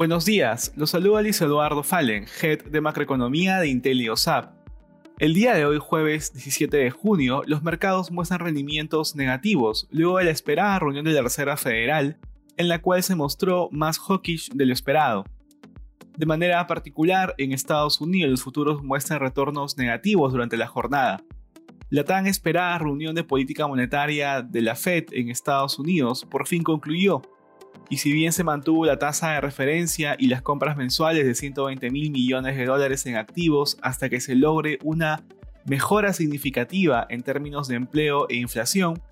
Buenos días, los saluda Luis Eduardo Fallen, Head de Macroeconomía de IntelioSAP. El día de hoy, jueves 17 de junio, los mercados muestran rendimientos negativos luego de la esperada reunión de la Reserva Federal, en la cual se mostró más hawkish de lo esperado. De manera particular, en Estados Unidos los futuros muestran retornos negativos durante la jornada. La tan esperada reunión de política monetaria de la Fed en Estados Unidos por fin concluyó, y si bien se mantuvo la tasa de referencia y las compras mensuales de 120 mil millones de dólares en activos hasta que se logre una mejora significativa en términos de empleo e inflación,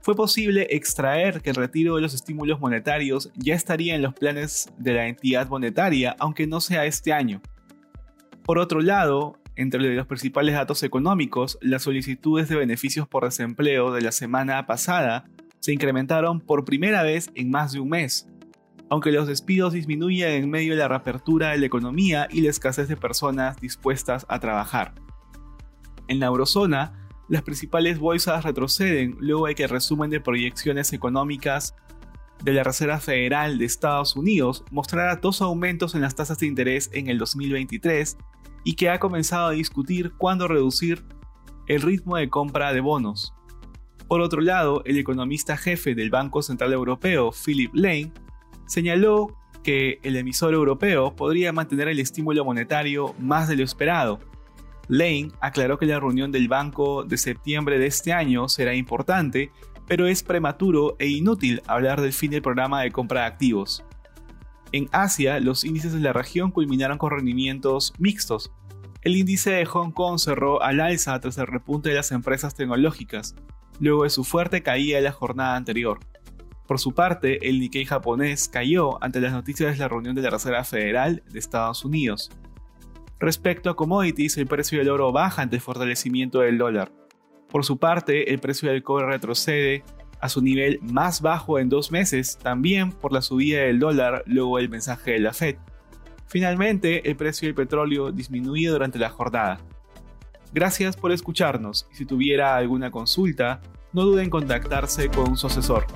fue posible extraer que el retiro de los estímulos monetarios ya estaría en los planes de la entidad monetaria, aunque no sea este año. Por otro lado, entre los principales datos económicos, las solicitudes de beneficios por desempleo de la semana pasada se incrementaron por primera vez en más de un mes, aunque los despidos disminuyen en medio de la reapertura de la economía y la escasez de personas dispuestas a trabajar. En la eurozona, las principales bolsas retroceden luego de que el resumen de proyecciones económicas de la Reserva Federal de Estados Unidos mostrara dos aumentos en las tasas de interés en el 2023 y que ha comenzado a discutir cuándo reducir el ritmo de compra de bonos. Por otro lado, el economista jefe del Banco Central Europeo, Philip Lane, señaló que el emisor europeo podría mantener el estímulo monetario más de lo esperado. Lane aclaró que la reunión del banco de septiembre de este año será importante, pero es prematuro e inútil hablar del fin del programa de compra de activos. En Asia, los índices de la región culminaron con rendimientos mixtos. El índice de Hong Kong cerró al alza tras el repunte de las empresas tecnológicas, luego de su fuerte caída de la jornada anterior. Por su parte, el Nikkei japonés cayó ante las noticias de la reunión de la Reserva Federal de Estados Unidos. Respecto a commodities, el precio del oro baja ante el fortalecimiento del dólar. Por su parte, el precio del cobre retrocede a su nivel más bajo en dos meses, también por la subida del dólar luego del mensaje de la Fed. Finalmente, el precio del petróleo disminuye durante la jornada. Gracias por escucharnos y si tuviera alguna consulta, no duden en contactarse con su asesor.